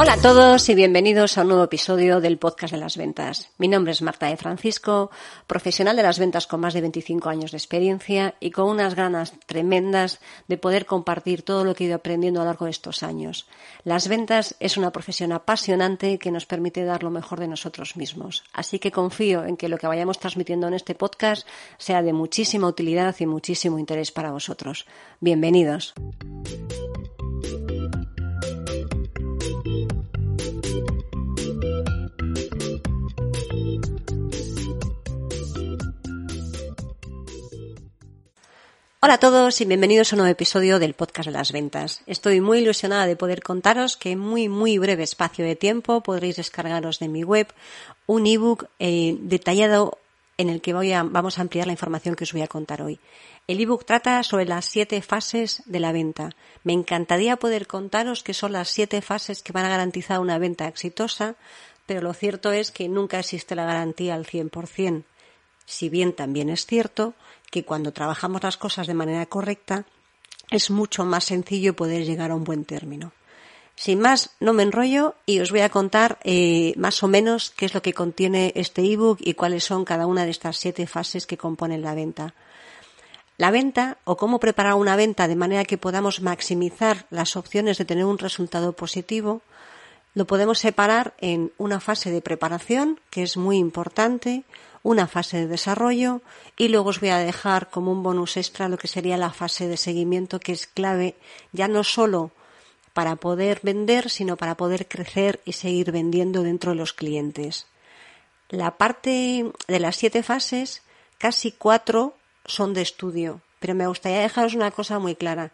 Hola a todos y bienvenidos a un nuevo episodio del podcast de las ventas. Mi nombre es Marta de Francisco, profesional de las ventas con más de 25 años de experiencia y con unas ganas tremendas de poder compartir todo lo que he ido aprendiendo a lo largo de estos años. Las ventas es una profesión apasionante que nos permite dar lo mejor de nosotros mismos. Así que confío en que lo que vayamos transmitiendo en este podcast sea de muchísima utilidad y muchísimo interés para vosotros. Bienvenidos. Hola a todos y bienvenidos a un nuevo episodio del podcast de las ventas. Estoy muy ilusionada de poder contaros que en muy muy breve espacio de tiempo podréis descargaros de mi web un ebook eh, detallado en el que voy a, vamos a ampliar la información que os voy a contar hoy. El ebook trata sobre las siete fases de la venta. Me encantaría poder contaros que son las siete fases que van a garantizar una venta exitosa, pero lo cierto es que nunca existe la garantía al 100%. Si bien también es cierto que cuando trabajamos las cosas de manera correcta es mucho más sencillo poder llegar a un buen término. Sin más, no me enrollo y os voy a contar eh, más o menos qué es lo que contiene este ebook y cuáles son cada una de estas siete fases que componen la venta. La venta o cómo preparar una venta de manera que podamos maximizar las opciones de tener un resultado positivo, lo podemos separar en una fase de preparación, que es muy importante, una fase de desarrollo y luego os voy a dejar como un bonus extra lo que sería la fase de seguimiento que es clave ya no solo para poder vender, sino para poder crecer y seguir vendiendo dentro de los clientes. La parte de las siete fases, casi cuatro son de estudio, pero me gustaría dejaros una cosa muy clara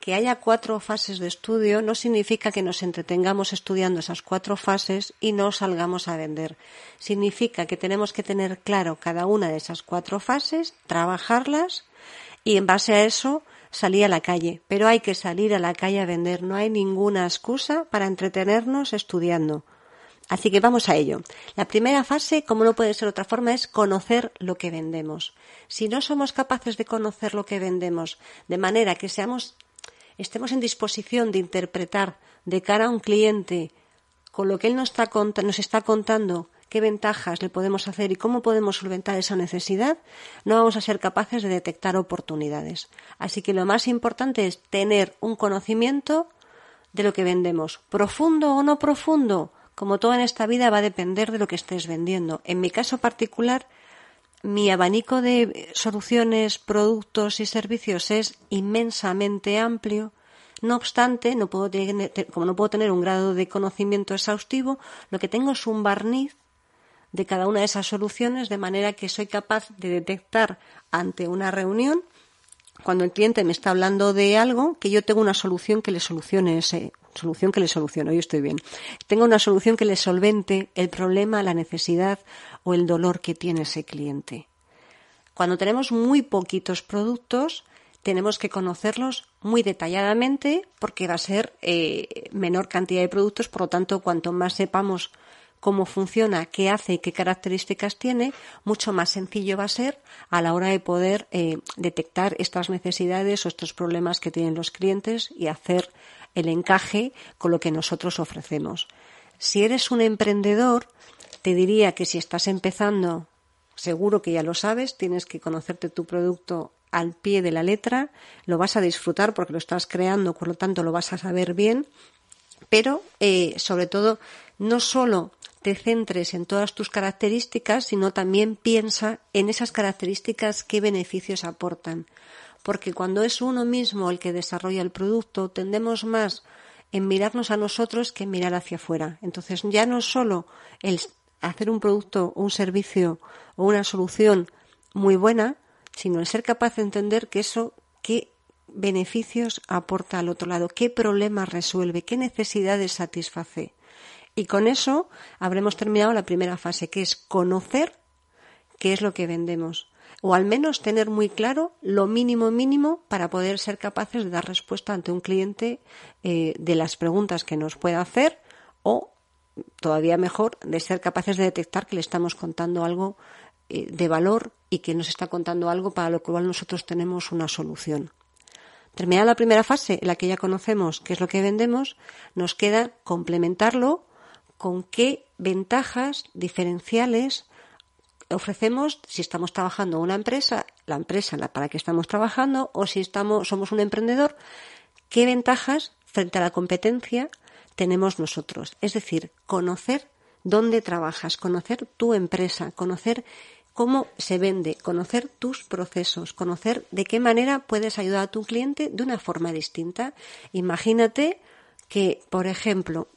que haya cuatro fases de estudio no significa que nos entretengamos estudiando esas cuatro fases y no salgamos a vender. Significa que tenemos que tener claro cada una de esas cuatro fases, trabajarlas y en base a eso salir a la calle. Pero hay que salir a la calle a vender. No hay ninguna excusa para entretenernos estudiando. Así que vamos a ello. La primera fase, como no puede ser otra forma, es conocer lo que vendemos. Si no somos capaces de conocer lo que vendemos de manera que seamos estemos en disposición de interpretar de cara a un cliente con lo que él nos está, nos está contando qué ventajas le podemos hacer y cómo podemos solventar esa necesidad, no vamos a ser capaces de detectar oportunidades. Así que lo más importante es tener un conocimiento de lo que vendemos, profundo o no profundo. Como todo en esta vida va a depender de lo que estés vendiendo. En mi caso particular, mi abanico de soluciones, productos y servicios es inmensamente amplio. No obstante, no puedo como no puedo tener un grado de conocimiento exhaustivo, lo que tengo es un barniz de cada una de esas soluciones, de manera que soy capaz de detectar ante una reunión, cuando el cliente me está hablando de algo, que yo tengo una solución que le solucione ese, solución que le solucione, hoy estoy bien. Tengo una solución que le solvente el problema, la necesidad o el dolor que tiene ese cliente. Cuando tenemos muy poquitos productos, tenemos que conocerlos muy detalladamente porque va a ser eh, menor cantidad de productos, por lo tanto, cuanto más sepamos cómo funciona, qué hace y qué características tiene, mucho más sencillo va a ser a la hora de poder eh, detectar estas necesidades o estos problemas que tienen los clientes y hacer el encaje con lo que nosotros ofrecemos. Si eres un emprendedor, te diría que si estás empezando, seguro que ya lo sabes, tienes que conocerte tu producto al pie de la letra, lo vas a disfrutar porque lo estás creando, por lo tanto lo vas a saber bien, pero eh, sobre todo no solo te centres en todas tus características, sino también piensa en esas características qué beneficios aportan. Porque cuando es uno mismo el que desarrolla el producto, tendemos más en mirarnos a nosotros que en mirar hacia afuera. Entonces ya no solo el hacer un producto un servicio o una solución muy buena, sino el ser capaz de entender que eso, qué beneficios aporta al otro lado, qué problemas resuelve, qué necesidades satisface. Y con eso habremos terminado la primera fase, que es conocer qué es lo que vendemos. O al menos tener muy claro lo mínimo mínimo para poder ser capaces de dar respuesta ante un cliente eh, de las preguntas que nos pueda hacer o todavía mejor de ser capaces de detectar que le estamos contando algo eh, de valor y que nos está contando algo para lo cual nosotros tenemos una solución. Terminada la primera fase, en la que ya conocemos qué es lo que vendemos, nos queda complementarlo con qué ventajas diferenciales ofrecemos si estamos trabajando una empresa, la empresa para la que estamos trabajando, o si estamos, somos un emprendedor, qué ventajas frente a la competencia tenemos nosotros. Es decir, conocer dónde trabajas, conocer tu empresa, conocer cómo se vende, conocer tus procesos, conocer de qué manera puedes ayudar a tu cliente de una forma distinta. Imagínate que, por ejemplo,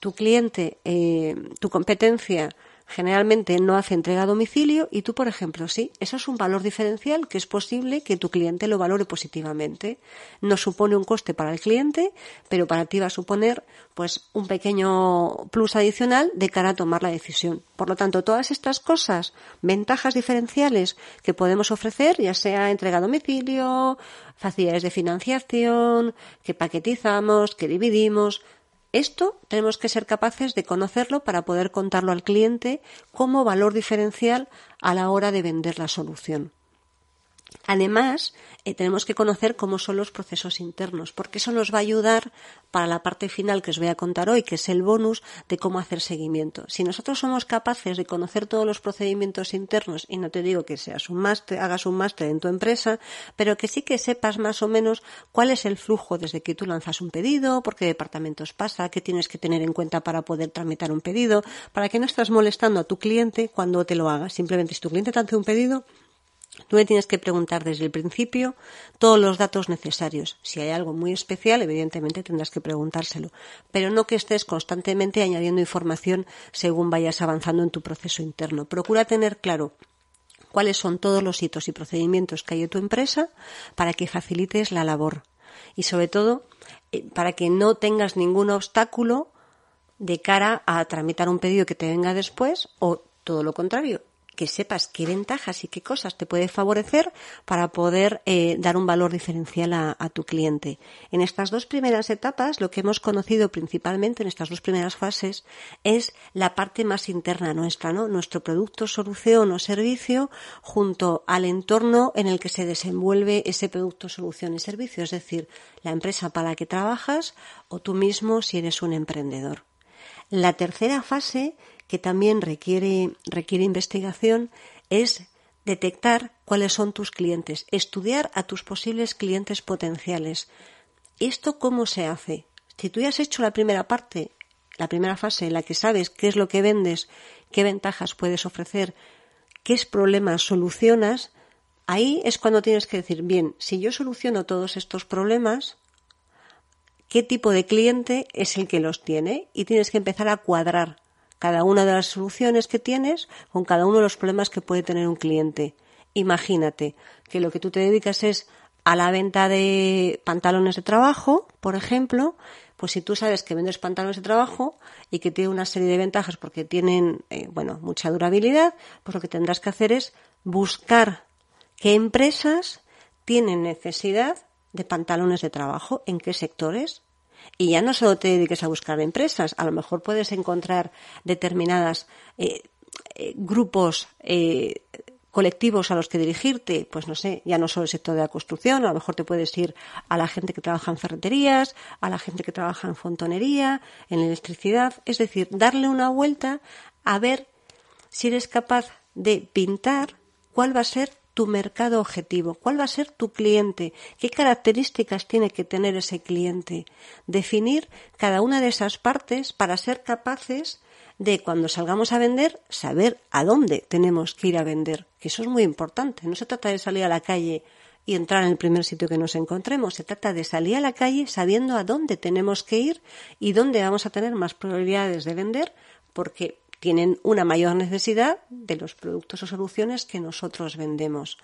tu cliente, eh, tu competencia generalmente no hace entrega a domicilio y tú, por ejemplo, sí. Eso es un valor diferencial que es posible que tu cliente lo valore positivamente. No supone un coste para el cliente, pero para ti va a suponer pues un pequeño plus adicional de cara a tomar la decisión. Por lo tanto, todas estas cosas, ventajas diferenciales que podemos ofrecer, ya sea entrega a domicilio, facilidades de financiación, que paquetizamos, que dividimos, esto tenemos que ser capaces de conocerlo para poder contarlo al cliente como valor diferencial a la hora de vender la solución. Además, eh, tenemos que conocer cómo son los procesos internos, porque eso nos va a ayudar para la parte final que os voy a contar hoy, que es el bonus de cómo hacer seguimiento. Si nosotros somos capaces de conocer todos los procedimientos internos, y no te digo que seas un máster, hagas un máster en tu empresa, pero que sí que sepas más o menos cuál es el flujo desde que tú lanzas un pedido, por qué departamentos pasa, qué tienes que tener en cuenta para poder tramitar un pedido, para que no estás molestando a tu cliente cuando te lo haga. Simplemente si tu cliente te hace un pedido, Tú le tienes que preguntar desde el principio todos los datos necesarios. Si hay algo muy especial, evidentemente tendrás que preguntárselo, pero no que estés constantemente añadiendo información según vayas avanzando en tu proceso interno. Procura tener claro cuáles son todos los hitos y procedimientos que hay en tu empresa para que facilites la labor y sobre todo eh, para que no tengas ningún obstáculo de cara a tramitar un pedido que te venga después o todo lo contrario, que sepas qué ventajas y qué cosas te puede favorecer para poder eh, dar un valor diferencial a, tu cliente. En estas dos primeras etapas, lo que hemos conocido principalmente en estas dos primeras fases es la parte más interna nuestra, ¿no? Nuestro producto, solución o servicio junto al entorno en el que se desenvuelve ese producto, solución y servicio, es decir, la empresa para la que trabajas o tú mismo si eres un emprendedor. La tercera fase que también requiere, requiere investigación es detectar cuáles son tus clientes, estudiar a tus posibles clientes potenciales. ¿Esto cómo se hace? Si tú ya has hecho la primera parte, la primera fase en la que sabes qué es lo que vendes, qué ventajas puedes ofrecer, qué problemas solucionas, ahí es cuando tienes que decir, bien, si yo soluciono todos estos problemas, ¿qué tipo de cliente es el que los tiene? Y tienes que empezar a cuadrar cada una de las soluciones que tienes con cada uno de los problemas que puede tener un cliente. Imagínate que lo que tú te dedicas es a la venta de pantalones de trabajo, por ejemplo, pues si tú sabes que vendes pantalones de trabajo y que tiene una serie de ventajas porque tienen, eh, bueno, mucha durabilidad, pues lo que tendrás que hacer es buscar qué empresas tienen necesidad de pantalones de trabajo, en qué sectores, y ya no solo te dediques a buscar empresas, a lo mejor puedes encontrar determinadas eh, eh, grupos eh, colectivos a los que dirigirte, pues no sé, ya no solo el sector de la construcción, a lo mejor te puedes ir a la gente que trabaja en ferreterías, a la gente que trabaja en fontonería, en electricidad, es decir, darle una vuelta a ver si eres capaz de pintar cuál va a ser tu mercado objetivo, cuál va a ser tu cliente, qué características tiene que tener ese cliente. Definir cada una de esas partes para ser capaces de cuando salgamos a vender saber a dónde tenemos que ir a vender, que eso es muy importante. No se trata de salir a la calle y entrar en el primer sitio que nos encontremos. Se trata de salir a la calle sabiendo a dónde tenemos que ir y dónde vamos a tener más probabilidades de vender, porque tienen una mayor necesidad de los productos o soluciones que nosotros vendemos.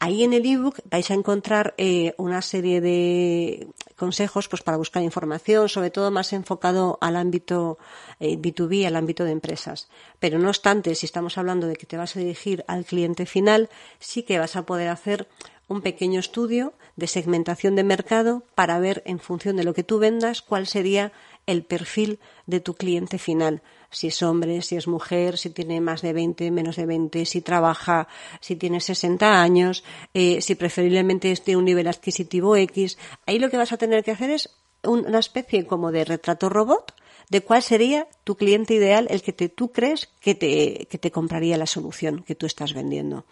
Ahí en el ebook vais a encontrar eh, una serie de consejos pues, para buscar información, sobre todo más enfocado al ámbito eh, B2B, al ámbito de empresas. Pero no obstante, si estamos hablando de que te vas a dirigir al cliente final, sí que vas a poder hacer un pequeño estudio de segmentación de mercado para ver en función de lo que tú vendas cuál sería el perfil de tu cliente final si es hombre, si es mujer, si tiene más de 20, menos de 20, si trabaja, si tiene 60 años, eh, si preferiblemente esté un nivel adquisitivo X. Ahí lo que vas a tener que hacer es una especie como de retrato robot de cuál sería tu cliente ideal, el que tú crees que te, que te compraría la solución que tú estás vendiendo.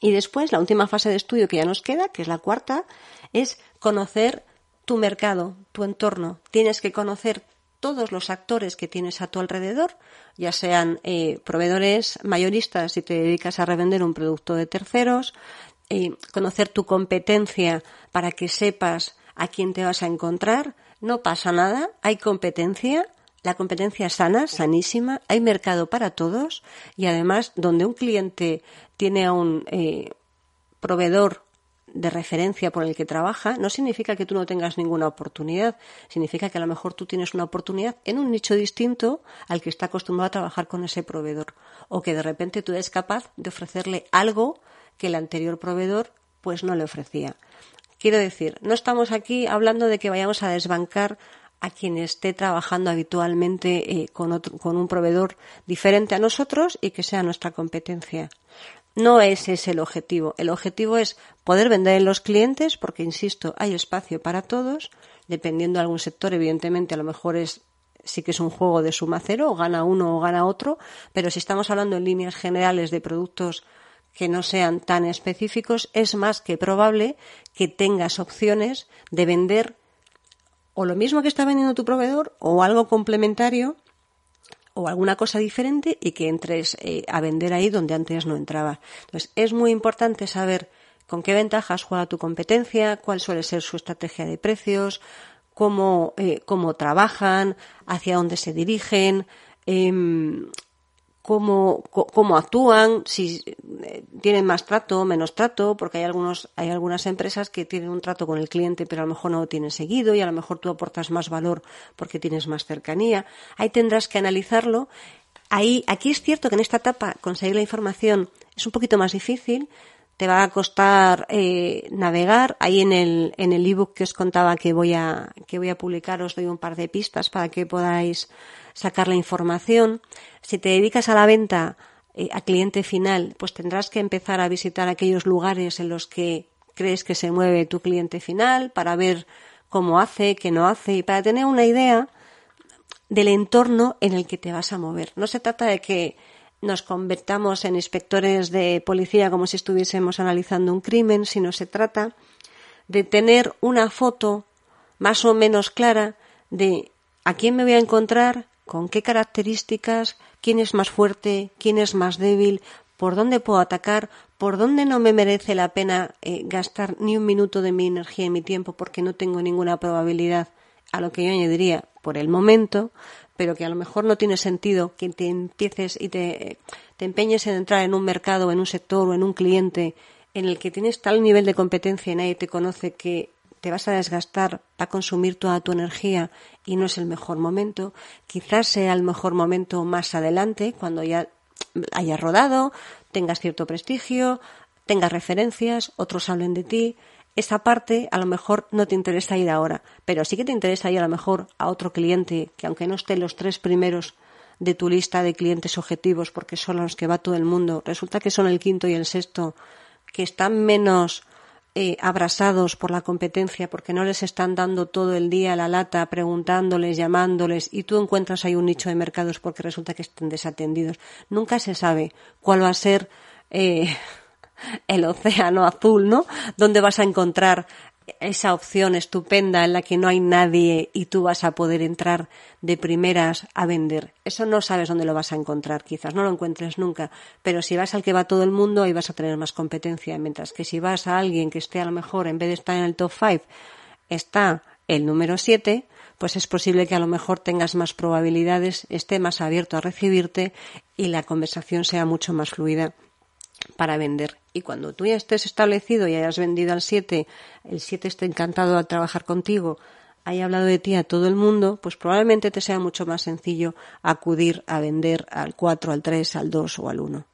Y después, la última fase de estudio que ya nos queda, que es la cuarta, es conocer tu mercado, tu entorno. Tienes que conocer todos los actores que tienes a tu alrededor, ya sean eh, proveedores mayoristas si te dedicas a revender un producto de terceros, eh, conocer tu competencia para que sepas a quién te vas a encontrar. No pasa nada, hay competencia, la competencia es sana, sanísima, hay mercado para todos y además donde un cliente tiene a un eh, proveedor de referencia por el que trabaja, no significa que tú no tengas ninguna oportunidad, significa que a lo mejor tú tienes una oportunidad en un nicho distinto al que está acostumbrado a trabajar con ese proveedor, o que de repente tú eres capaz de ofrecerle algo que el anterior proveedor pues no le ofrecía. Quiero decir, no estamos aquí hablando de que vayamos a desbancar a quien esté trabajando habitualmente eh, con, otro, con un proveedor diferente a nosotros y que sea nuestra competencia. No ese es el objetivo. El objetivo es poder vender en los clientes, porque insisto, hay espacio para todos. Dependiendo de algún sector, evidentemente, a lo mejor es sí que es un juego de suma cero, o gana uno o gana otro, pero si estamos hablando en líneas generales de productos que no sean tan específicos, es más que probable que tengas opciones de vender o lo mismo que está vendiendo tu proveedor o algo complementario o alguna cosa diferente y que entres eh, a vender ahí donde antes no entraba. Entonces, es muy importante saber con qué ventajas juega tu competencia, cuál suele ser su estrategia de precios, cómo, eh, cómo trabajan, hacia dónde se dirigen, eh, cómo, cómo actúan, si eh, tienen más trato, o menos trato, porque hay algunos, hay algunas empresas que tienen un trato con el cliente, pero a lo mejor no lo tienen seguido y a lo mejor tú aportas más valor porque tienes más cercanía. Ahí tendrás que analizarlo. Ahí, aquí es cierto que en esta etapa conseguir la información es un poquito más difícil, te va a costar eh, navegar. Ahí en el en el ebook que os contaba que voy a que voy a publicar os doy un par de pistas para que podáis sacar la información. Si te dedicas a la venta eh, a cliente final, pues tendrás que empezar a visitar aquellos lugares en los que crees que se mueve tu cliente final para ver cómo hace, qué no hace y para tener una idea del entorno en el que te vas a mover. No se trata de que nos convertamos en inspectores de policía como si estuviésemos analizando un crimen, sino se trata de tener una foto más o menos clara de a quién me voy a encontrar, con qué características, quién es más fuerte, quién es más débil, por dónde puedo atacar, por dónde no me merece la pena eh, gastar ni un minuto de mi energía y mi tiempo porque no tengo ninguna probabilidad, a lo que yo añadiría por el momento, pero que a lo mejor no tiene sentido que te empieces y te, te empeñes en entrar en un mercado, en un sector o en un cliente en el que tienes tal nivel de competencia y nadie te conoce que te vas a desgastar, va a consumir toda tu energía y no es el mejor momento. Quizás sea el mejor momento más adelante, cuando ya hayas rodado, tengas cierto prestigio, tengas referencias, otros hablen de ti. Esa parte a lo mejor no te interesa ir ahora, pero sí que te interesa ir a lo mejor a otro cliente que aunque no esté los tres primeros de tu lista de clientes objetivos, porque son los que va todo el mundo, resulta que son el quinto y el sexto, que están menos eh, abrasados por la competencia porque no les están dando todo el día la lata preguntándoles, llamándoles y tú encuentras ahí un nicho de mercados porque resulta que estén desatendidos. Nunca se sabe cuál va a ser eh, el océano azul, ¿no? Dónde vas a encontrar esa opción estupenda en la que no hay nadie y tú vas a poder entrar de primeras a vender. Eso no sabes dónde lo vas a encontrar, quizás no lo encuentres nunca, pero si vas al que va todo el mundo ahí vas a tener más competencia, mientras que si vas a alguien que esté a lo mejor en vez de estar en el top 5 está el número 7, pues es posible que a lo mejor tengas más probabilidades, esté más abierto a recibirte y la conversación sea mucho más fluida para vender. Y cuando tú ya estés establecido y hayas vendido al 7, el 7 esté encantado de trabajar contigo, haya hablado de ti a todo el mundo, pues probablemente te sea mucho más sencillo acudir a vender al 4, al 3, al 2 o al 1.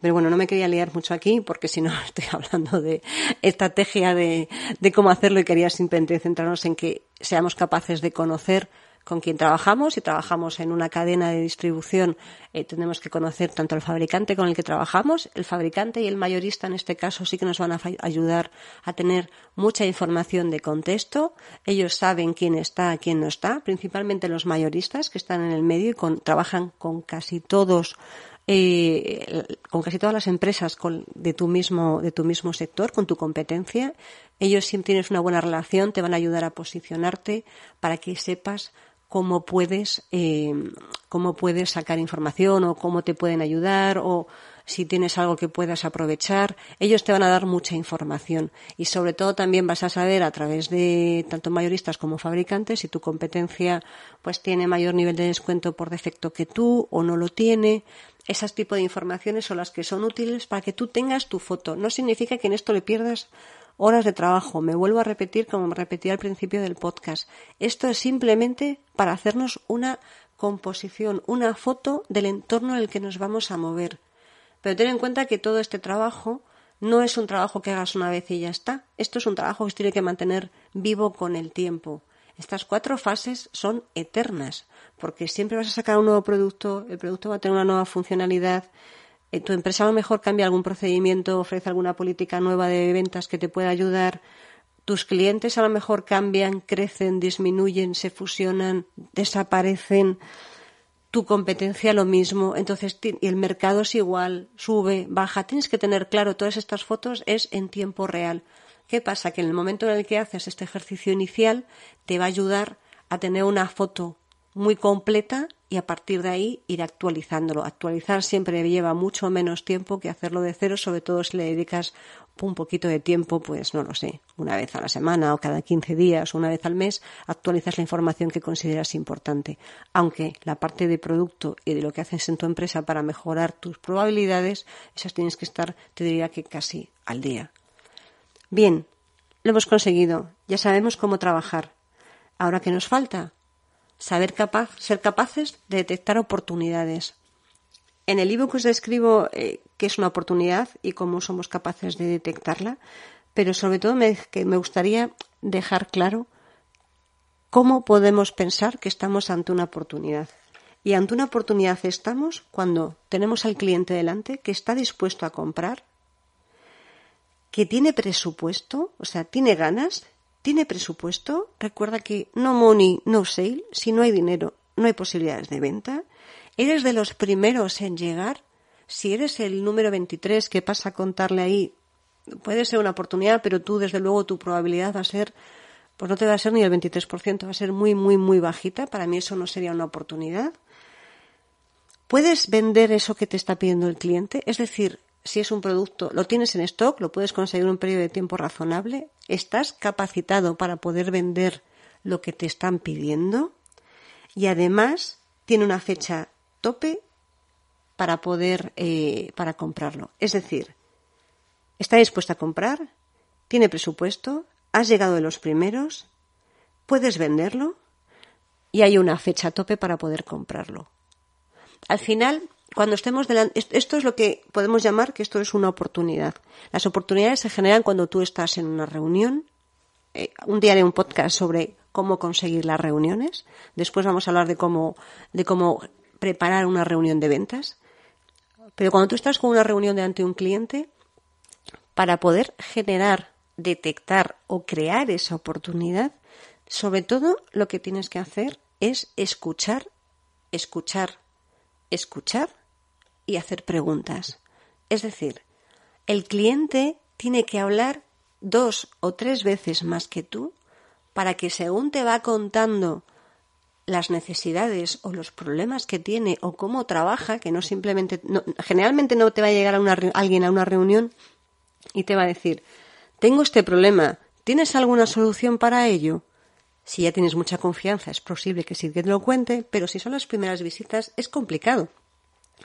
Pero bueno, no me quería liar mucho aquí porque si no estoy hablando de estrategia de, de cómo hacerlo y quería simplemente centrarnos en que seamos capaces de conocer con quien trabajamos. Si trabajamos en una cadena de distribución, eh, tenemos que conocer tanto al fabricante con el que trabajamos, el fabricante y el mayorista en este caso sí que nos van a ayudar a tener mucha información de contexto. Ellos saben quién está, quién no está, principalmente los mayoristas que están en el medio y trabajan con casi todos eh, con casi todas las empresas de tu mismo de tu mismo sector con tu competencia ellos si tienes una buena relación te van a ayudar a posicionarte para que sepas cómo puedes, eh, cómo puedes sacar información o cómo te pueden ayudar o si tienes algo que puedas aprovechar. Ellos te van a dar mucha información y sobre todo también vas a saber a través de tanto mayoristas como fabricantes si tu competencia pues tiene mayor nivel de descuento por defecto que tú o no lo tiene. Esas tipos de informaciones son las que son útiles para que tú tengas tu foto. No significa que en esto le pierdas horas de trabajo. Me vuelvo a repetir como me repetí al principio del podcast. Esto es simplemente para hacernos una composición, una foto del entorno en el que nos vamos a mover. Pero ten en cuenta que todo este trabajo no es un trabajo que hagas una vez y ya está. Esto es un trabajo que se tiene que mantener vivo con el tiempo. Estas cuatro fases son eternas, porque siempre vas a sacar un nuevo producto, el producto va a tener una nueva funcionalidad, tu empresa a lo mejor cambia algún procedimiento, ofrece alguna política nueva de ventas que te pueda ayudar. Tus clientes a lo mejor cambian, crecen, disminuyen, se fusionan, desaparecen. Tu competencia lo mismo. Entonces, y el mercado es igual, sube, baja. Tienes que tener claro, todas estas fotos es en tiempo real. ¿Qué pasa? Que en el momento en el que haces este ejercicio inicial, te va a ayudar a tener una foto muy completa y a partir de ahí ir actualizándolo. Actualizar siempre lleva mucho menos tiempo que hacerlo de cero, sobre todo si le dedicas un poquito de tiempo, pues no lo sé, una vez a la semana o cada 15 días o una vez al mes, actualizas la información que consideras importante. Aunque la parte de producto y de lo que haces en tu empresa para mejorar tus probabilidades, esas tienes que estar, te diría que casi al día. Bien, lo hemos conseguido, ya sabemos cómo trabajar. Ahora, ¿qué nos falta? Saber capaz, ser capaces de detectar oportunidades. En el ebook os describo eh, qué es una oportunidad y cómo somos capaces de detectarla, pero sobre todo me, que me gustaría dejar claro cómo podemos pensar que estamos ante una oportunidad. Y ante una oportunidad estamos cuando tenemos al cliente delante que está dispuesto a comprar, que tiene presupuesto, o sea, tiene ganas ¿Tiene presupuesto? Recuerda que no money, no sale. Si no hay dinero, no hay posibilidades de venta. ¿Eres de los primeros en llegar? Si eres el número 23 que pasa a contarle ahí, puede ser una oportunidad, pero tú, desde luego, tu probabilidad va a ser, pues no te va a ser ni el 23%, va a ser muy, muy, muy bajita. Para mí eso no sería una oportunidad. ¿Puedes vender eso que te está pidiendo el cliente? Es decir, si es un producto, lo tienes en stock, lo puedes conseguir en un periodo de tiempo razonable, estás capacitado para poder vender lo que te están pidiendo y además tiene una fecha tope para poder eh, para comprarlo. Es decir, está dispuesta a comprar, tiene presupuesto, has llegado de los primeros, puedes venderlo y hay una fecha tope para poder comprarlo. Al final, cuando estemos delante, esto es lo que podemos llamar que esto es una oportunidad. Las oportunidades se generan cuando tú estás en una reunión. Eh, un día haré un podcast sobre cómo conseguir las reuniones. Después vamos a hablar de cómo, de cómo preparar una reunión de ventas. Pero cuando tú estás con una reunión delante un cliente, para poder generar, detectar o crear esa oportunidad, sobre todo lo que tienes que hacer es escuchar, escuchar, escuchar y hacer preguntas. Es decir, el cliente tiene que hablar dos o tres veces más que tú para que según te va contando las necesidades o los problemas que tiene o cómo trabaja, que no simplemente, generalmente no te va a llegar a una, alguien a una reunión y te va a decir, tengo este problema, ¿tienes alguna solución para ello? Si ya tienes mucha confianza, es posible que sí que te lo cuente, pero si son las primeras visitas, es complicado,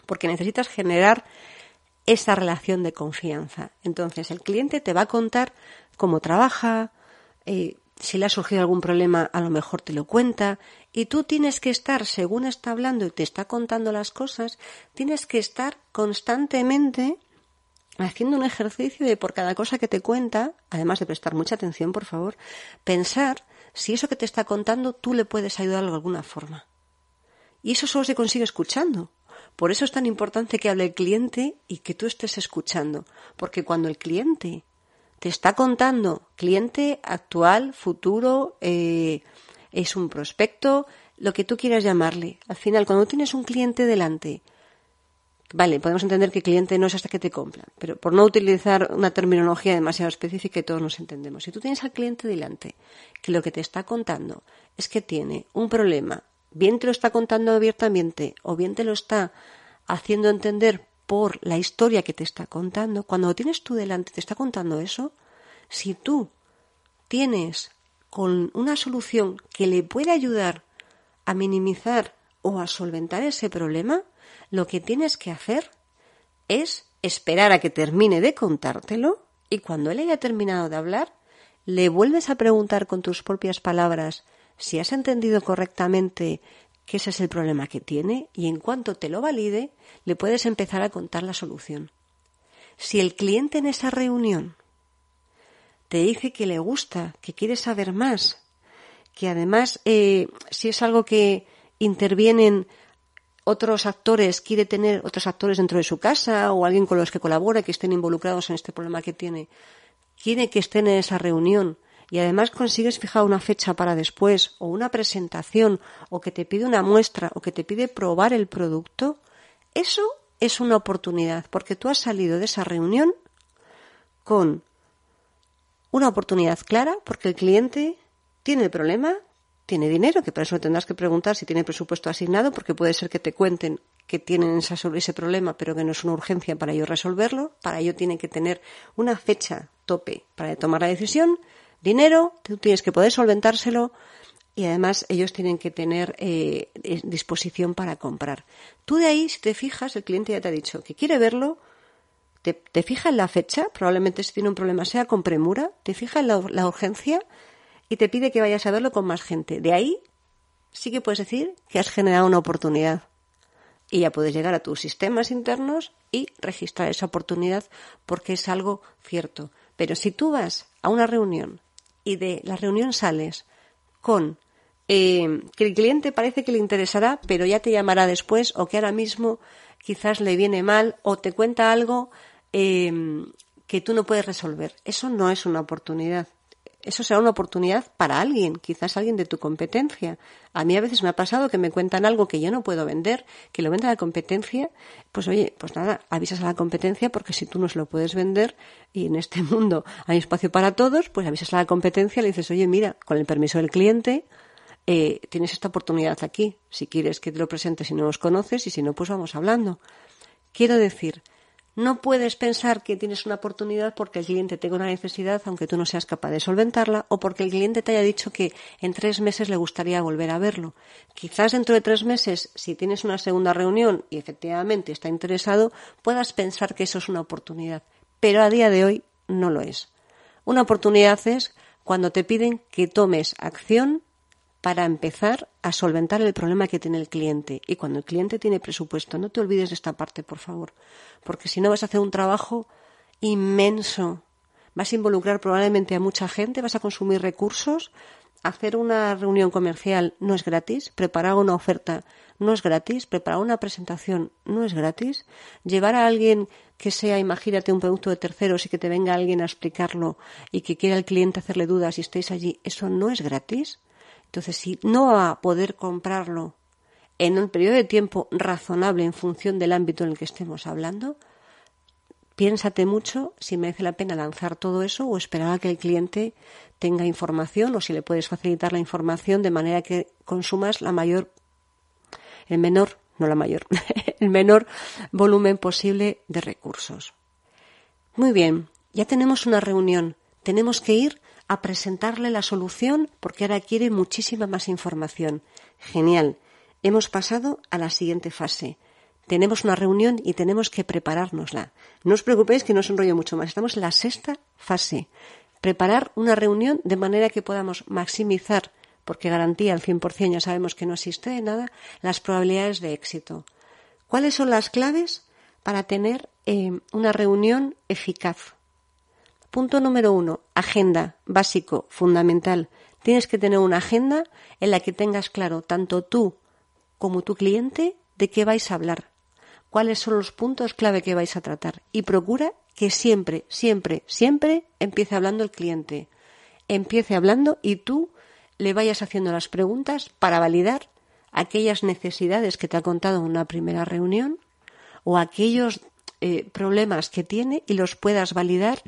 porque necesitas generar esa relación de confianza. Entonces, el cliente te va a contar cómo trabaja, eh, si le ha surgido algún problema, a lo mejor te lo cuenta, y tú tienes que estar, según está hablando y te está contando las cosas, tienes que estar constantemente haciendo un ejercicio de por cada cosa que te cuenta, además de prestar mucha atención, por favor, pensar si eso que te está contando tú le puedes ayudar de alguna forma. Y eso solo se consigue escuchando. Por eso es tan importante que hable el cliente y que tú estés escuchando. Porque cuando el cliente te está contando, cliente actual, futuro, eh, es un prospecto, lo que tú quieras llamarle. Al final, cuando tienes un cliente delante Vale, podemos entender que cliente no es hasta que te compran, pero por no utilizar una terminología demasiado específica y todos nos entendemos. Si tú tienes al cliente delante que lo que te está contando es que tiene un problema, bien te lo está contando abiertamente o bien te lo está haciendo entender por la historia que te está contando, cuando lo tienes tú delante te está contando eso, si tú tienes con una solución que le puede ayudar a minimizar o a solventar ese problema, lo que tienes que hacer es esperar a que termine de contártelo y cuando él haya terminado de hablar, le vuelves a preguntar con tus propias palabras si has entendido correctamente que ese es el problema que tiene y en cuanto te lo valide, le puedes empezar a contar la solución. Si el cliente en esa reunión te dice que le gusta, que quiere saber más, que además eh, si es algo que intervienen otros actores, quiere tener otros actores dentro de su casa o alguien con los que colabora que estén involucrados en este problema que tiene, quiere que estén en esa reunión y además consigues fijar una fecha para después o una presentación o que te pide una muestra o que te pide probar el producto, eso es una oportunidad porque tú has salido de esa reunión con una oportunidad clara porque el cliente tiene el problema, tiene dinero, que para eso tendrás que preguntar si tiene presupuesto asignado, porque puede ser que te cuenten que tienen esa, ese problema, pero que no es una urgencia para ellos resolverlo. Para ello tienen que tener una fecha tope para tomar la decisión, dinero, tú tienes que poder solventárselo y además ellos tienen que tener eh, disposición para comprar. Tú de ahí, si te fijas, el cliente ya te ha dicho que quiere verlo, te, te fija en la fecha, probablemente si tiene un problema sea con premura, te fija en la urgencia y te pide que vayas a verlo con más gente. De ahí sí que puedes decir que has generado una oportunidad. Y ya puedes llegar a tus sistemas internos y registrar esa oportunidad porque es algo cierto. Pero si tú vas a una reunión y de la reunión sales con eh, que el cliente parece que le interesará, pero ya te llamará después o que ahora mismo quizás le viene mal o te cuenta algo eh, que tú no puedes resolver. Eso no es una oportunidad eso será una oportunidad para alguien, quizás alguien de tu competencia. A mí a veces me ha pasado que me cuentan algo que yo no puedo vender, que lo vende la competencia, pues oye, pues nada, avisas a la competencia porque si tú no se lo puedes vender y en este mundo hay espacio para todos, pues avisas a la competencia le dices, oye, mira, con el permiso del cliente, eh, tienes esta oportunidad aquí, si quieres que te lo presente si no los conoces y si no, pues vamos hablando. Quiero decir, no puedes pensar que tienes una oportunidad porque el cliente tenga una necesidad aunque tú no seas capaz de solventarla o porque el cliente te haya dicho que en tres meses le gustaría volver a verlo. Quizás dentro de tres meses, si tienes una segunda reunión y efectivamente está interesado, puedas pensar que eso es una oportunidad. Pero a día de hoy no lo es. Una oportunidad es cuando te piden que tomes acción para empezar a solventar el problema que tiene el cliente. Y cuando el cliente tiene presupuesto, no te olvides de esta parte, por favor, porque si no vas a hacer un trabajo inmenso. Vas a involucrar probablemente a mucha gente, vas a consumir recursos. Hacer una reunión comercial no es gratis, preparar una oferta no es gratis, preparar una presentación no es gratis, llevar a alguien que sea, imagínate, un producto de terceros y que te venga alguien a explicarlo y que quiera el cliente hacerle dudas y estéis allí, eso no es gratis. Entonces, si no va a poder comprarlo en un periodo de tiempo razonable en función del ámbito en el que estemos hablando, piénsate mucho si merece la pena lanzar todo eso o esperar a que el cliente tenga información o si le puedes facilitar la información de manera que consumas la mayor, el menor, no la mayor, el menor volumen posible de recursos. Muy bien, ya tenemos una reunión. Tenemos que ir a presentarle la solución porque ahora quiere muchísima más información. Genial. Hemos pasado a la siguiente fase. Tenemos una reunión y tenemos que preparárnosla. No os preocupéis que no os enrollo mucho más. Estamos en la sexta fase. Preparar una reunión de manera que podamos maximizar, porque garantía al 100% ya sabemos que no existe nada, las probabilidades de éxito. ¿Cuáles son las claves para tener eh, una reunión eficaz? Punto número uno, agenda, básico, fundamental. Tienes que tener una agenda en la que tengas claro tanto tú como tu cliente de qué vais a hablar, cuáles son los puntos clave que vais a tratar y procura que siempre, siempre, siempre empiece hablando el cliente. Empiece hablando y tú le vayas haciendo las preguntas para validar aquellas necesidades que te ha contado en una primera reunión o aquellos eh, problemas que tiene y los puedas validar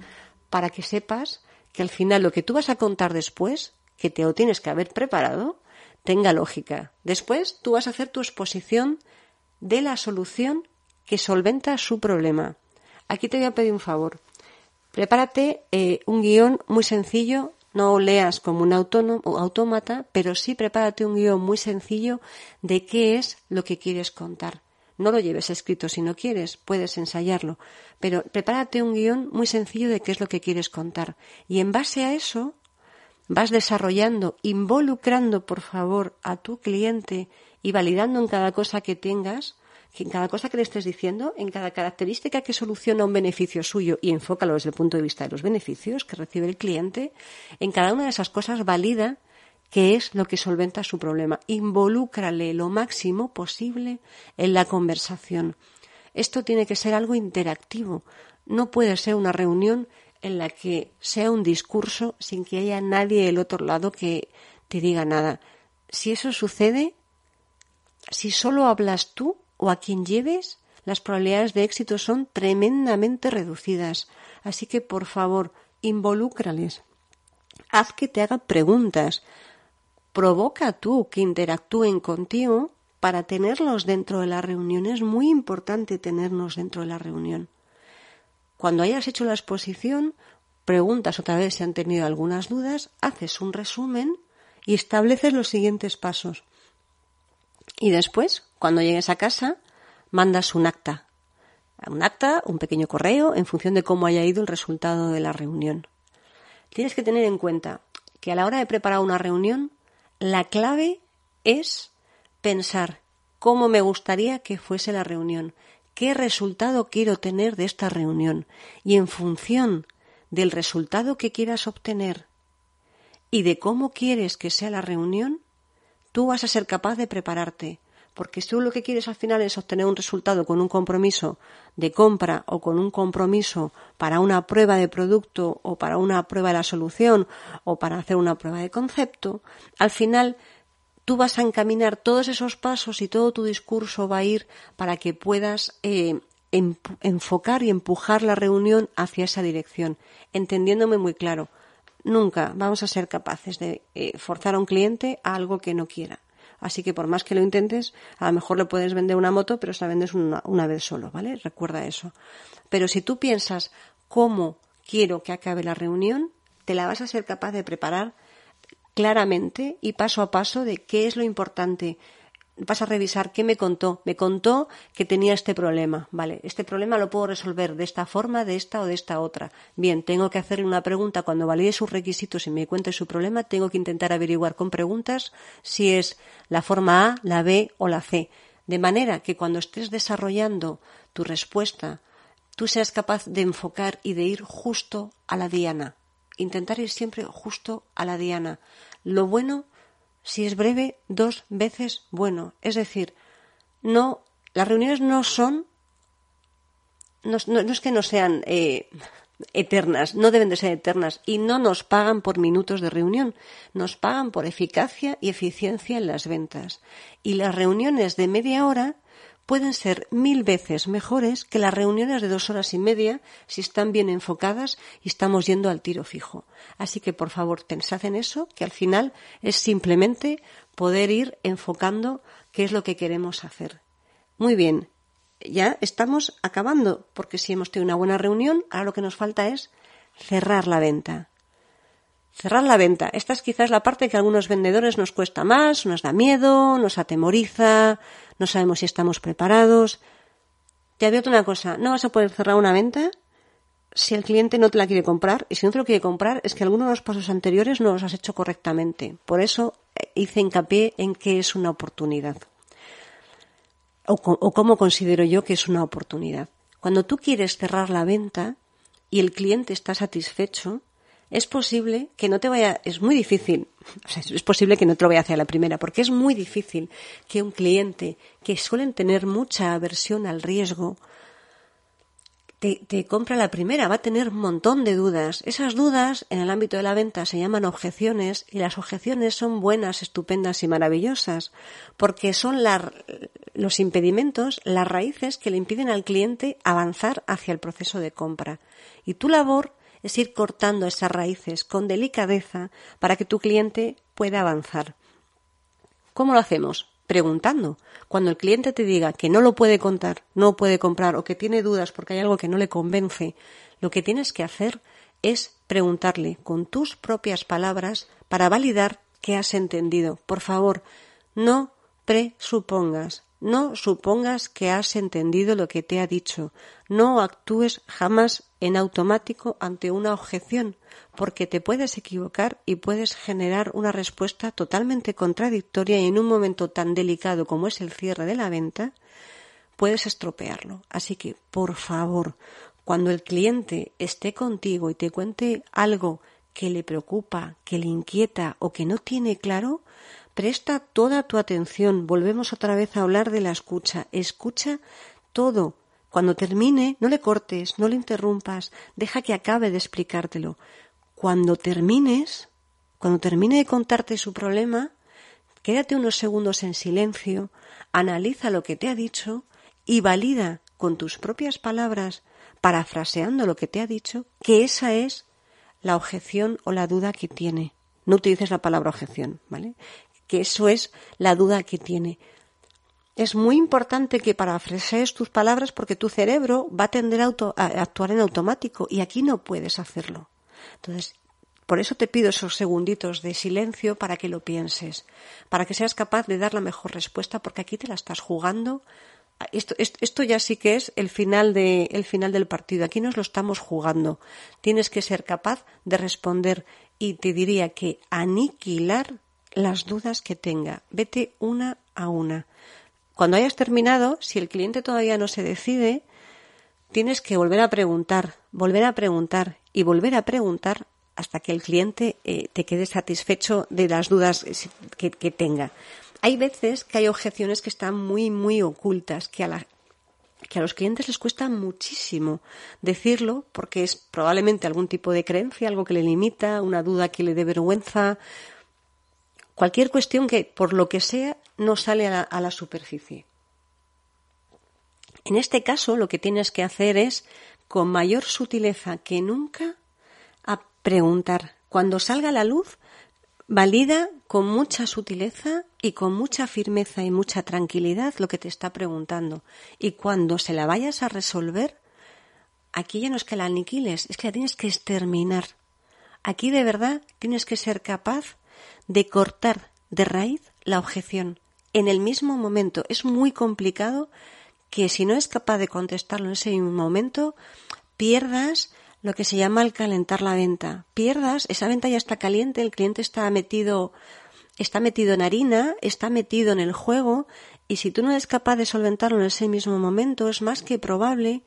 para que sepas que al final lo que tú vas a contar después, que te lo tienes que haber preparado, tenga lógica. Después tú vas a hacer tu exposición de la solución que solventa su problema. Aquí te voy a pedir un favor. Prepárate eh, un guion muy sencillo, no leas como un autómata, pero sí prepárate un guion muy sencillo de qué es lo que quieres contar. No lo lleves escrito si no quieres, puedes ensayarlo, pero prepárate un guion muy sencillo de qué es lo que quieres contar. Y en base a eso vas desarrollando, involucrando, por favor, a tu cliente y validando en cada cosa que tengas, en cada cosa que le estés diciendo, en cada característica que soluciona un beneficio suyo y enfócalo desde el punto de vista de los beneficios que recibe el cliente, en cada una de esas cosas valida qué es lo que solventa su problema. Involúcrale lo máximo posible en la conversación. Esto tiene que ser algo interactivo. No puede ser una reunión en la que sea un discurso sin que haya nadie del otro lado que te diga nada. Si eso sucede, si solo hablas tú o a quien lleves, las probabilidades de éxito son tremendamente reducidas. Así que, por favor, involúcrales. Haz que te hagan preguntas provoca tú que interactúen contigo para tenerlos dentro de la reunión. Es muy importante tenernos dentro de la reunión. Cuando hayas hecho la exposición, preguntas otra vez si han tenido algunas dudas, haces un resumen y estableces los siguientes pasos. Y después, cuando llegues a casa, mandas un acta. Un acta, un pequeño correo, en función de cómo haya ido el resultado de la reunión. Tienes que tener en cuenta que a la hora de preparar una reunión, la clave es pensar cómo me gustaría que fuese la reunión, qué resultado quiero tener de esta reunión y en función del resultado que quieras obtener y de cómo quieres que sea la reunión, tú vas a ser capaz de prepararte, porque si tú lo que quieres al final es obtener un resultado con un compromiso de compra o con un compromiso para una prueba de producto o para una prueba de la solución o para hacer una prueba de concepto, al final tú vas a encaminar todos esos pasos y todo tu discurso va a ir para que puedas eh, enfocar y empujar la reunión hacia esa dirección, entendiéndome muy claro. Nunca vamos a ser capaces de eh, forzar a un cliente a algo que no quiera. Así que por más que lo intentes, a lo mejor le puedes vender una moto, pero se la vendes una, una vez solo, ¿vale? Recuerda eso. Pero si tú piensas cómo quiero que acabe la reunión, te la vas a ser capaz de preparar claramente y paso a paso de qué es lo importante, vas a revisar qué me contó. Me contó que tenía este problema. Vale, este problema lo puedo resolver de esta forma, de esta o de esta otra. Bien, tengo que hacerle una pregunta. Cuando valide sus requisitos y me cuente su problema, tengo que intentar averiguar con preguntas si es la forma A, la B o la C. De manera que cuando estés desarrollando tu respuesta, tú seas capaz de enfocar y de ir justo a la diana. Intentar ir siempre justo a la diana. Lo bueno si es breve, dos veces bueno. Es decir, no, las reuniones no son, no, es que no sean eh, eternas, no deben de ser eternas y no nos pagan por minutos de reunión, nos pagan por eficacia y eficiencia en las ventas. Y las reuniones de media hora pueden ser mil veces mejores que las reuniones de dos horas y media si están bien enfocadas y estamos yendo al tiro fijo. Así que, por favor, pensad en eso, que al final es simplemente poder ir enfocando qué es lo que queremos hacer. Muy bien, ya estamos acabando, porque si hemos tenido una buena reunión, ahora lo que nos falta es cerrar la venta. Cerrar la venta. Esta es quizás la parte que a algunos vendedores nos cuesta más, nos da miedo, nos atemoriza, no sabemos si estamos preparados. Te advierto una cosa, no vas a poder cerrar una venta si el cliente no te la quiere comprar y si no te lo quiere comprar es que algunos de los pasos anteriores no los has hecho correctamente. Por eso eh, hice hincapié en que es una oportunidad. O, o cómo considero yo que es una oportunidad. Cuando tú quieres cerrar la venta y el cliente está satisfecho, es posible que no te vaya, es muy difícil, o sea, es posible que no te lo vaya hacia la primera, porque es muy difícil que un cliente que suelen tener mucha aversión al riesgo, te, compra la primera, va a tener un montón de dudas. Esas dudas en el ámbito de la venta se llaman objeciones y las objeciones son buenas, estupendas y maravillosas porque son los impedimentos, las raíces que le impiden al cliente avanzar hacia el proceso de compra. Y tu labor es ir cortando esas raíces con delicadeza para que tu cliente pueda avanzar. ¿Cómo lo hacemos? Preguntando. Cuando el cliente te diga que no lo puede contar, no puede comprar o que tiene dudas porque hay algo que no le convence, lo que tienes que hacer es preguntarle con tus propias palabras para validar que has entendido. Por favor, no presupongas, no supongas que has entendido lo que te ha dicho. No actúes jamás en automático ante una objeción, porque te puedes equivocar y puedes generar una respuesta totalmente contradictoria y en un momento tan delicado como es el cierre de la venta, puedes estropearlo. Así que, por favor, cuando el cliente esté contigo y te cuente algo que le preocupa, que le inquieta o que no tiene claro, Presta toda tu atención. Volvemos otra vez a hablar de la escucha. Escucha todo. Cuando termine, no le cortes, no le interrumpas, deja que acabe de explicártelo. Cuando termines, cuando termine de contarte su problema, quédate unos segundos en silencio, analiza lo que te ha dicho y valida con tus propias palabras, parafraseando lo que te ha dicho, que esa es la objeción o la duda que tiene. No utilices la palabra objeción, ¿vale? que eso es la duda que tiene. Es muy importante que parafrasees tus palabras porque tu cerebro va a tender a, actuar en automático y aquí no puedes hacerlo. Entonces, por eso te pido esos segunditos de silencio para que lo pienses, para que seas capaz de dar la mejor respuesta porque aquí te la estás jugando. Esto, esto, ya sí que es el final del partido. Aquí nos lo estamos jugando. Tienes que ser capaz de responder y te diría que aniquilar las dudas que tenga. Vete una a una. Cuando hayas terminado, si el cliente todavía no se decide, tienes que volver a preguntar, volver a preguntar y volver a preguntar hasta que el cliente eh, te quede satisfecho de las dudas que, que, tenga. Hay veces que hay objeciones que están muy, muy ocultas, que a, la, que a los clientes les cuesta muchísimo decirlo porque es probablemente algún tipo de creencia, algo que le limita, una duda que le dé vergüenza, Cualquier cuestión que, por lo que sea, no sale a la, superficie. En este caso, lo que tienes que hacer es, con mayor sutileza que nunca, a preguntar. Cuando salga a la luz, valida con mucha sutileza y con mucha firmeza y mucha tranquilidad lo que te está preguntando. Y cuando se la vayas a resolver, aquí ya no es que la aniquiles, es que la tienes que exterminar. Aquí de verdad tienes que ser capaz de cortar de raíz la objeción en el mismo momento. Es muy complicado que si no es capaz de contestarlo en ese mismo momento, pierdas lo que se llama el calentar la venta. Pierdas, esa venta ya está caliente, el cliente está metido, está metido en harina, está metido en el juego, y si tú no eres capaz de solventarlo en ese mismo momento, es más que probable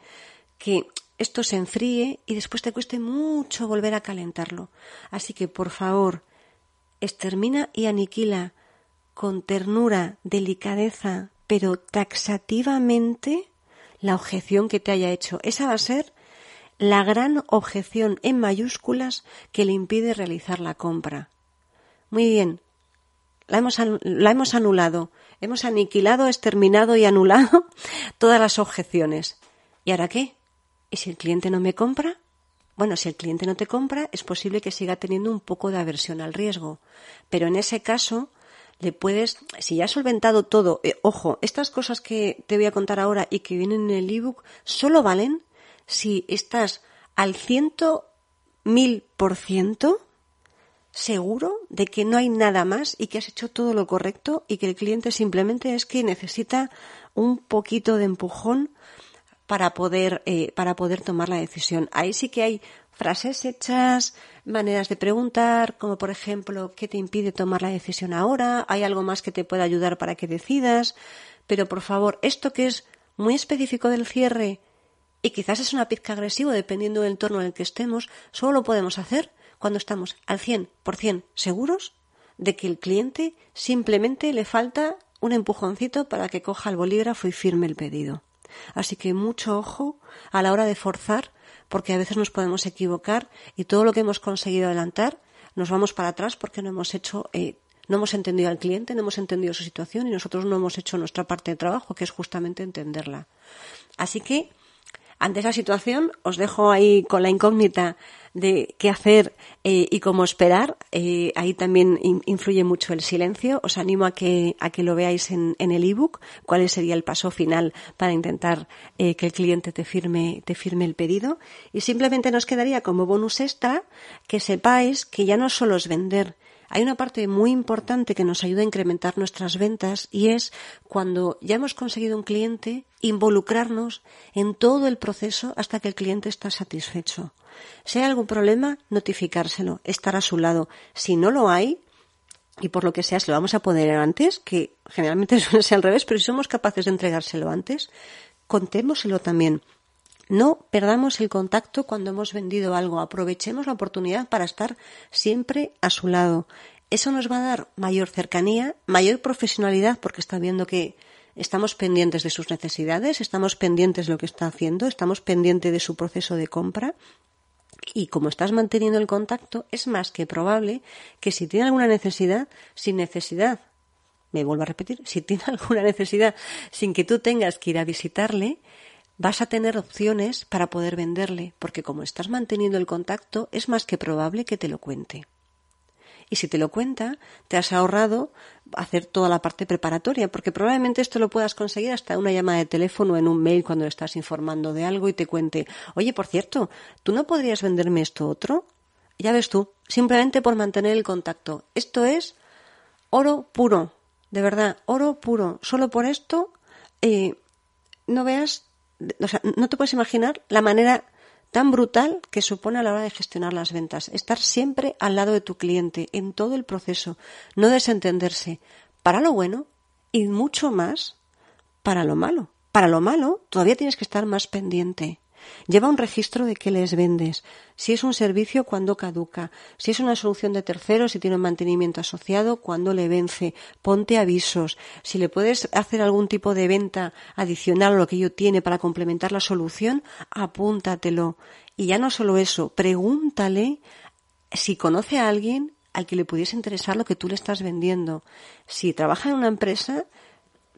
que esto se enfríe y después te cueste mucho volver a calentarlo. Así que, por favor, extermina y aniquila con ternura, delicadeza, pero taxativamente la objeción que te haya hecho. Esa va a ser la gran objeción en mayúsculas que le impide realizar la compra. Muy bien, la hemos, la hemos anulado, hemos aniquilado, exterminado y anulado todas las objeciones. ¿Y ahora qué? ¿Y si el cliente no me compra? Bueno, si el cliente no te compra, es posible que siga teniendo un poco de aversión al riesgo. Pero en ese caso, le puedes, si ya has solventado todo, eh, ojo, estas cosas que te voy a contar ahora y que vienen en el ebook solo valen si estás al ciento mil por ciento seguro de que no hay nada más y que has hecho todo lo correcto y que el cliente simplemente es que necesita un poquito de empujón para poder, eh, para poder tomar la decisión. Ahí sí que hay frases hechas, maneras de preguntar, como por ejemplo, ¿qué te impide tomar la decisión ahora? ¿Hay algo más que te pueda ayudar para que decidas? Pero por favor, esto que es muy específico del cierre y quizás es una pizca agresivo dependiendo del entorno en el que estemos, solo lo podemos hacer cuando estamos al 100% seguros de que el cliente simplemente le falta un empujoncito para que coja el bolígrafo y firme el pedido. Así que mucho ojo a la hora de forzar, porque a veces nos podemos equivocar y todo lo que hemos conseguido adelantar nos vamos para atrás porque no hemos hecho, eh, no hemos entendido al cliente, no hemos entendido su situación y nosotros no hemos hecho nuestra parte de trabajo, que es justamente entenderla. Así que ante esa situación, os dejo ahí con la incógnita de qué hacer eh, y cómo esperar. Eh, ahí también influye mucho el silencio. Os animo a que, a que lo veáis en, en el ebook, cuál sería el paso final para intentar eh, que el cliente te firme, te firme el pedido. Y simplemente nos quedaría como bonus extra que sepáis que ya no solo es vender, hay una parte muy importante que nos ayuda a incrementar nuestras ventas y es cuando ya hemos conseguido un cliente, involucrarnos en todo el proceso hasta que el cliente está satisfecho. Si hay algún problema, notificárselo, estar a su lado. Si no lo hay, y por lo que sea, se lo vamos a poner antes, que generalmente suele ser al revés, pero si somos capaces de entregárselo antes, contémoselo también. No perdamos el contacto cuando hemos vendido algo. Aprovechemos la oportunidad para estar siempre a su lado. Eso nos va a dar mayor cercanía, mayor profesionalidad, porque está viendo que estamos pendientes de sus necesidades, estamos pendientes de lo que está haciendo, estamos pendientes de su proceso de compra. Y como estás manteniendo el contacto, es más que probable que si tiene alguna necesidad, sin necesidad, me vuelvo a repetir, si tiene alguna necesidad sin que tú tengas que ir a visitarle, vas a tener opciones para poder venderle, porque como estás manteniendo el contacto, es más que probable que te lo cuente. Y si te lo cuenta, te has ahorrado hacer toda la parte preparatoria, porque probablemente esto lo puedas conseguir hasta una llamada de teléfono en un mail cuando le estás informando de algo y te cuente, oye, por cierto, ¿tú no podrías venderme esto otro? Ya ves tú, simplemente por mantener el contacto. Esto es oro puro, de verdad, oro puro. Solo por esto, eh, no veas o sea, no te puedes imaginar la manera tan brutal que supone a la hora de gestionar las ventas. Estar siempre al lado de tu cliente en todo el proceso, no desentenderse para lo bueno y mucho más para lo malo. Para lo malo todavía tienes que estar más pendiente. Lleva un registro de qué les vendes, si es un servicio, cuándo caduca, si es una solución de terceros, si tiene un mantenimiento asociado, cuándo le vence, ponte avisos, si le puedes hacer algún tipo de venta adicional a lo que ello tiene para complementar la solución, apúntatelo. Y ya no solo eso, pregúntale si conoce a alguien al que le pudiese interesar lo que tú le estás vendiendo. Si trabaja en una empresa,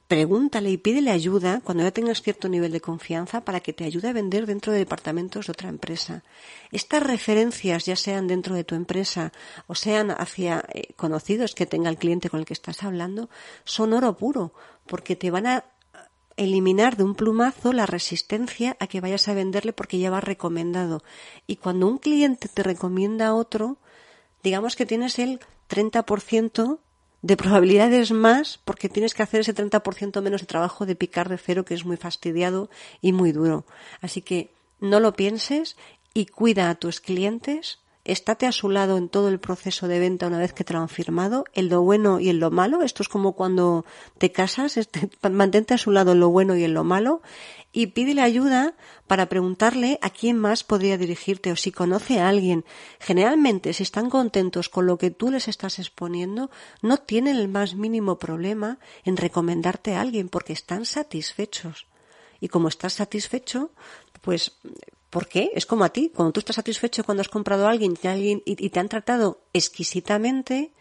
pregúntale y pídele ayuda cuando ya tengas cierto nivel de confianza para que te ayude a vender dentro de departamentos de otra empresa. Estas referencias, ya sean dentro de tu empresa o sean hacia eh, conocidos que tenga el cliente con el que estás hablando, son oro puro, porque te van a eliminar de un plumazo la resistencia a que vayas a venderle porque ya va recomendado. Y cuando un cliente te recomienda a otro, digamos que tienes el 30% de probabilidades más porque tienes que hacer ese 30% menos de trabajo de picar de cero que es muy fastidiado y muy duro. Así que no lo pienses y cuida a tus clientes estate a su lado en todo el proceso de venta una vez que te lo han firmado, en lo bueno y en lo malo. Esto es como cuando te casas, este, mantente a su lado en lo bueno y en lo malo y pídele ayuda para preguntarle a quién más podría dirigirte o si conoce a alguien. Generalmente, si están contentos con lo que tú les estás exponiendo, no tienen el más mínimo problema en recomendarte a alguien porque están satisfechos. Y como estás satisfecho, pues ¿Por qué? Es como a ti. Cuando tú estás satisfecho cuando has comprado a alguien, y te han tratado exquisitamente,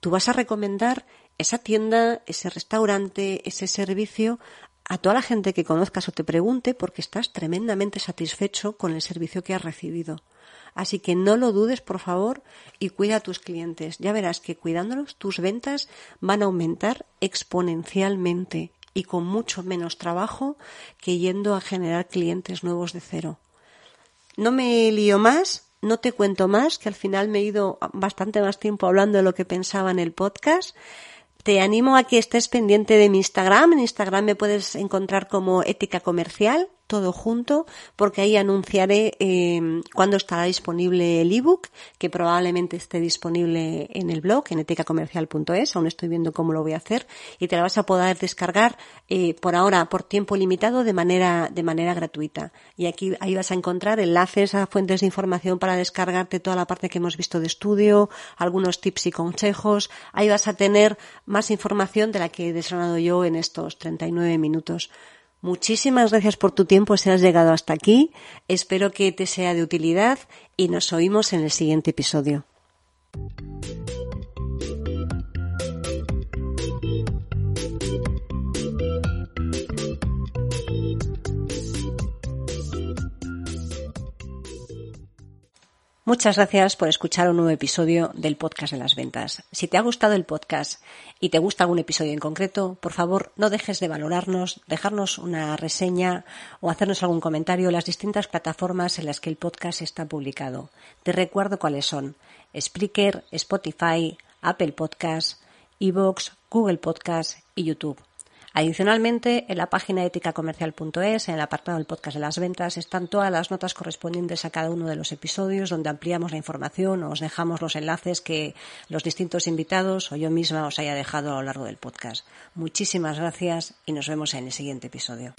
tú vas a recomendar esa tienda, ese restaurante, ese servicio a toda la gente que conozcas o te pregunte porque estás tremendamente satisfecho con el servicio que has recibido. Así que no lo dudes, por favor, y cuida a tus clientes. Ya verás que cuidándolos tus ventas van a aumentar exponencialmente y con mucho menos trabajo que yendo a generar clientes nuevos de cero. No me lío más. no te cuento más, que al final me he ido bastante más tiempo hablando de lo que pensaba en el podcast. Te animo a que estés pendiente de mi Instagram. En Instagram me puedes encontrar como ética comercial todo junto, porque ahí anunciaré eh, cuándo estará disponible el ebook, que probablemente esté disponible en el blog, en eticacomercial.es, aún estoy viendo cómo lo voy a hacer, y te la vas a poder descargar eh, por ahora, por tiempo limitado, de manera, de manera gratuita. Y aquí, ahí vas a encontrar enlaces a fuentes de información para descargarte toda la parte que hemos visto de estudio, algunos tips y consejos. Ahí vas a tener más información de la que he desgranado yo en estos 39 minutos. Muchísimas gracias por tu tiempo si has llegado hasta aquí. Espero que te sea de utilidad y nos oímos en el siguiente episodio. Muchas gracias por escuchar un nuevo episodio del podcast de las ventas. Si te ha gustado el podcast y te gusta algún episodio en concreto, por favor no dejes de valorarnos, dejarnos una reseña o hacernos algún comentario en las distintas plataformas en las que el podcast está publicado. Te recuerdo cuáles son Spreaker, Spotify, Apple Podcasts, Evox, Google Podcasts y YouTube. Adicionalmente, en la página eticacomercial.es, en el apartado del podcast de las ventas, están todas las notas correspondientes a cada uno de los episodios donde ampliamos la información o os dejamos los enlaces que los distintos invitados o yo misma os haya dejado a lo largo del podcast. Muchísimas gracias y nos vemos en el siguiente episodio.